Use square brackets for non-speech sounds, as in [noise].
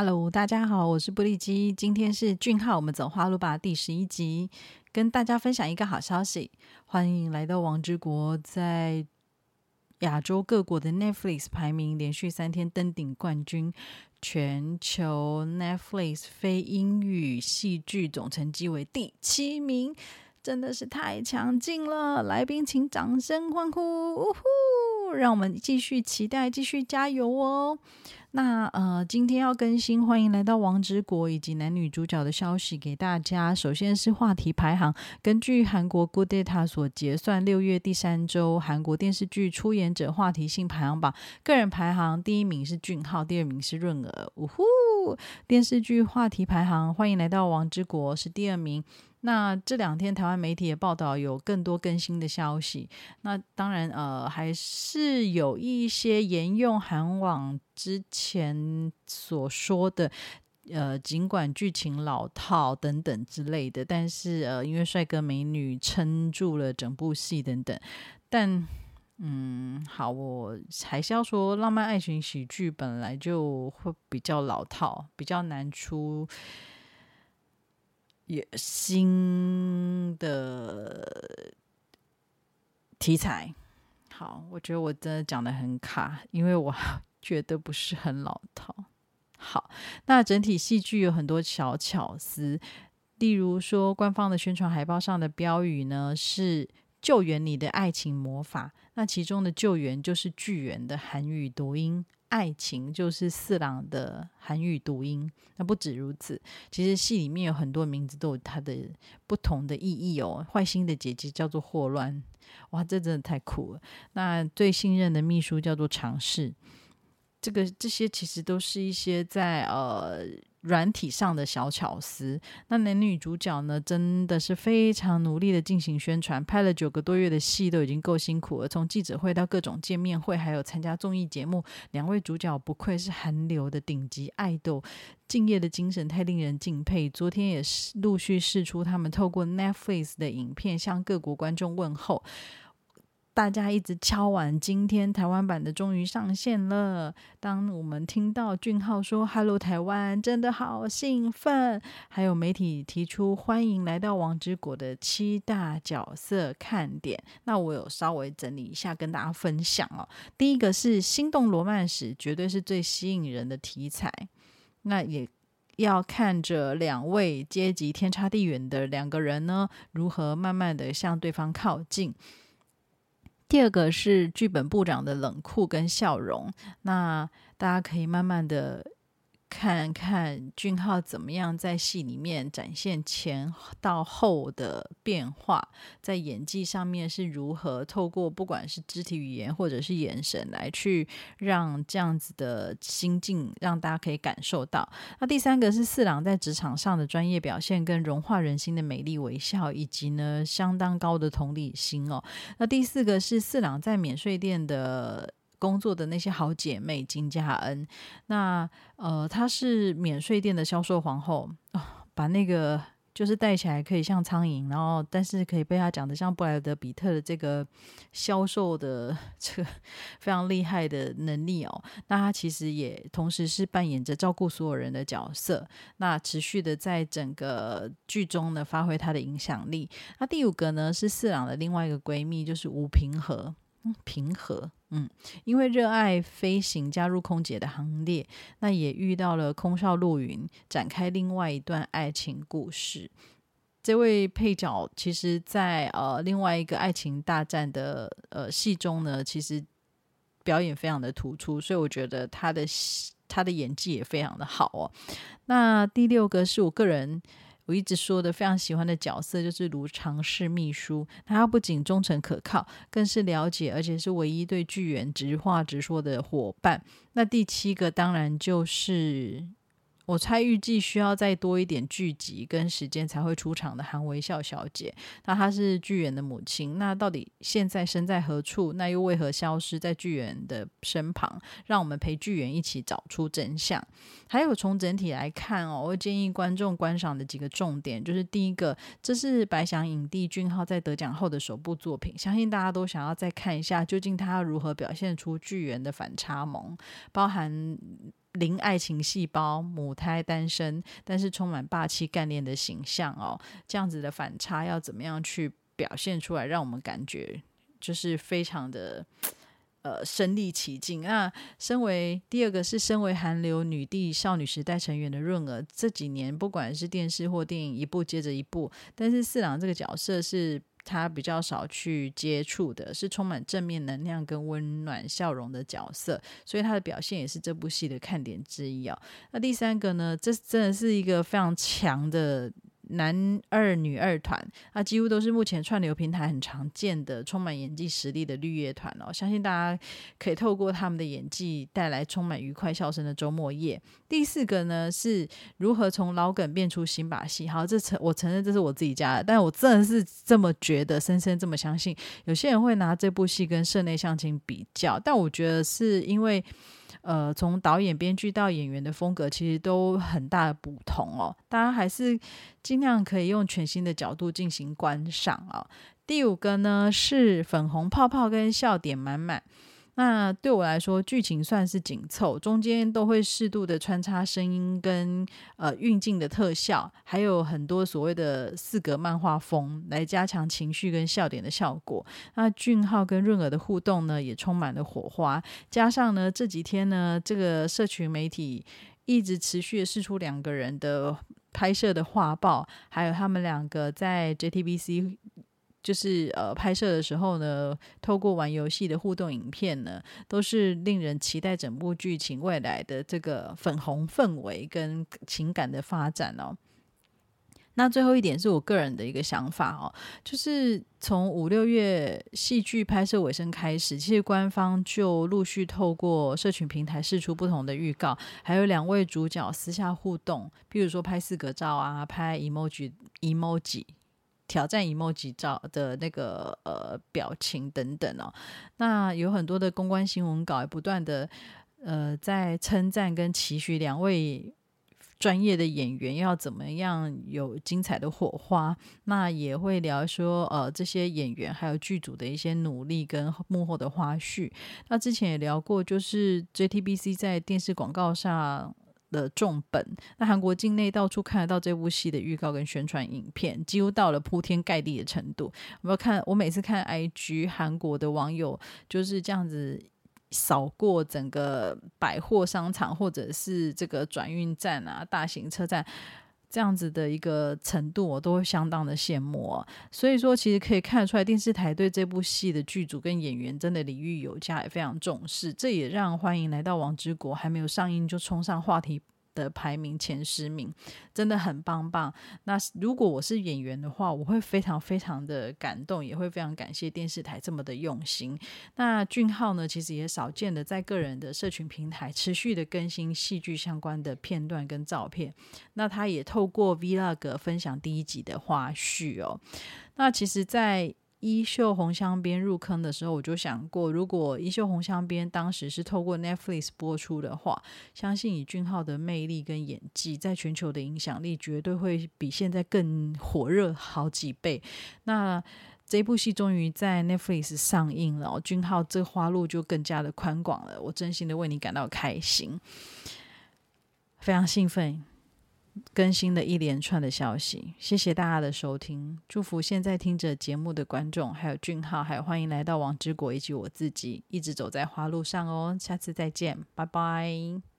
Hello，大家好，我是布利基，今天是俊浩，我们走花路吧第十一集，跟大家分享一个好消息，欢迎来到王之国，在亚洲各国的 Netflix 排名连续三天登顶冠军，全球 Netflix 非英语戏剧总成绩为第七名，真的是太强劲了！来宾请掌声欢呼，呜呼！让我们继续期待，继续加油哦！那呃，今天要更新，欢迎来到王之国以及男女主角的消息给大家。首先是话题排行，根据韩国 Good Data 所结算，六月第三周韩国电视剧出演者话题性排行榜，个人排行第一名是俊浩，第二名是润儿。呜呼！电视剧话题排行，欢迎来到王之国是第二名。那这两天台湾媒体的报道有更多更新的消息，那当然呃还是有一些沿用韩网之前所说的，呃尽管剧情老套等等之类的，但是呃因为帅哥美女撑住了整部戏等等，但嗯好，我还是要说浪漫爱情喜剧本来就会比较老套，比较难出。也新的题材，好，我觉得我真的讲的很卡，因为我 [laughs] 觉得不是很老套。好，那整体戏剧有很多小巧思，例如说，官方的宣传海报上的标语呢是“救援你的爱情魔法”，那其中的“救援”就是巨源的韩语读音。爱情就是四郎的韩语读音，那不止如此，其实戏里面有很多名字都有它的不同的意义哦。坏心的姐姐叫做霍乱，哇，这真的太酷了。那最信任的秘书叫做尝试，这个这些其实都是一些在呃。软体上的小巧思，那男女主角呢，真的是非常努力的进行宣传，拍了九个多月的戏都已经够辛苦了。从记者会到各种见面会，还有参加综艺节目，两位主角不愧是韩流的顶级爱豆，敬业的精神太令人敬佩。昨天也是陆续释出他们透过 Netflix 的影片向各国观众问候。大家一直敲完，今天台湾版的终于上线了。当我们听到俊浩说 “Hello 台湾”，真的好兴奋。还有媒体提出欢迎来到王之国的七大角色看点，那我有稍微整理一下跟大家分享哦。第一个是心动罗曼史，绝对是最吸引人的题材。那也要看着两位阶级天差地远的两个人呢，如何慢慢的向对方靠近。第二个是剧本部长的冷酷跟笑容，那大家可以慢慢的。看看俊浩怎么样在戏里面展现前到后的变化，在演技上面是如何透过不管是肢体语言或者是眼神来去让这样子的心境让大家可以感受到。那第三个是四郎在职场上的专业表现跟融化人心的美丽微笑，以及呢相当高的同理心哦。那第四个是四郎在免税店的。工作的那些好姐妹金佳恩，那呃，她是免税店的销售皇后啊，把那个就是戴起来可以像苍蝇，然后但是可以被她讲的像布莱德比特的这个销售的这个 [laughs] 非常厉害的能力哦。那她其实也同时是扮演着照顾所有人的角色，那持续的在整个剧中呢发挥她的影响力。那第五个呢是四郎的另外一个闺蜜，就是吴平和。平和，嗯，因为热爱飞行，加入空姐的行列，那也遇到了空少陆云，展开另外一段爱情故事。这位配角，其实，在呃另外一个爱情大战的呃戏中呢，其实表演非常的突出，所以我觉得他的他的演技也非常的好哦。那第六个是我个人。我一直说的非常喜欢的角色就是卢长氏秘书，他不仅忠诚可靠，更是了解，而且是唯一对巨人直话直说的伙伴。那第七个当然就是。我猜预计需要再多一点剧集跟时间才会出场的韩微笑小姐，那她是剧员的母亲，那到底现在身在何处？那又为何消失在剧员的身旁？让我们陪剧员一起找出真相。还有从整体来看哦，我建议观众观赏的几个重点，就是第一个，这是白翔影帝俊浩在得奖后的首部作品，相信大家都想要再看一下，究竟他如何表现出剧员的反差萌，包含。零爱情细胞、母胎单身，但是充满霸气干练的形象哦，这样子的反差要怎么样去表现出来，让我们感觉就是非常的呃身临其境。那身为第二个是身为韩流女帝少女时代成员的润儿，这几年不管是电视或电影，一部接着一部，但是四郎这个角色是。他比较少去接触的，是充满正面能量跟温暖笑容的角色，所以他的表现也是这部戏的看点之一哦。那第三个呢，这真的是一个非常强的。男二女二团，那几乎都是目前串流平台很常见的、充满演技实力的绿叶团哦。相信大家可以透过他们的演技，带来充满愉快笑声的周末夜。第四个呢，是如何从老梗变出新把戏。好，这承我承认这是我自己家的，但我真的是这么觉得，深深这么相信。有些人会拿这部戏跟《室内相亲》比较，但我觉得是因为。呃，从导演、编剧到演员的风格，其实都很大的不同哦。大家还是尽量可以用全新的角度进行观赏啊。第五个呢是粉红泡泡跟笑点满满。那对我来说，剧情算是紧凑，中间都会适度的穿插声音跟呃运镜的特效，还有很多所谓的四格漫画风来加强情绪跟笑点的效果。那俊浩跟润儿的互动呢，也充满了火花。加上呢，这几天呢，这个社群媒体一直持续的试出两个人的拍摄的画报，还有他们两个在 JTBC。就是呃，拍摄的时候呢，透过玩游戏的互动影片呢，都是令人期待整部剧情未来的这个粉红氛围跟情感的发展哦。那最后一点是我个人的一个想法哦，就是从五六月戏剧拍摄尾声开始，其实官方就陆续透过社群平台释出不同的预告，还有两位主角私下互动，比如说拍四格照啊，拍 emoji emoji。挑战 emoji 照的那个呃表情等等哦，那有很多的公关新闻稿也不断的呃在称赞跟期许两位专业的演员要怎么样有精彩的火花，那也会聊说呃这些演员还有剧组的一些努力跟幕后的花絮。那之前也聊过，就是 JTBC 在电视广告上。的重本，那韩国境内到处看得到这部戏的预告跟宣传影片，几乎到了铺天盖地的程度。我看我每次看 IG 韩国的网友就是这样子扫过整个百货商场或者是这个转运站啊、大型车站。这样子的一个程度，我都会相当的羡慕。所以说，其实可以看得出来，电视台对这部戏的剧组跟演员真的礼遇有加，也非常重视。这也让《欢迎来到王之国》还没有上映就冲上话题。的排名前十名真的很棒棒。那如果我是演员的话，我会非常非常的感动，也会非常感谢电视台这么的用心。那俊浩呢，其实也少见的在个人的社群平台持续的更新戏剧相关的片段跟照片。那他也透过 Vlog 分享第一集的花絮哦。那其实，在衣袖红香边入坑的时候，我就想过，如果衣袖红香边当时是透过 Netflix 播出的话，相信以俊浩的魅力跟演技，在全球的影响力绝对会比现在更火热好几倍。那这部戏终于在 Netflix 上映了，俊浩这花路就更加的宽广了。我真心的为你感到开心，非常兴奋。更新的一连串的消息，谢谢大家的收听，祝福现在听着节目的观众，还有俊浩，还有欢迎来到王之国以及我自己，一直走在花路上哦，下次再见，拜拜。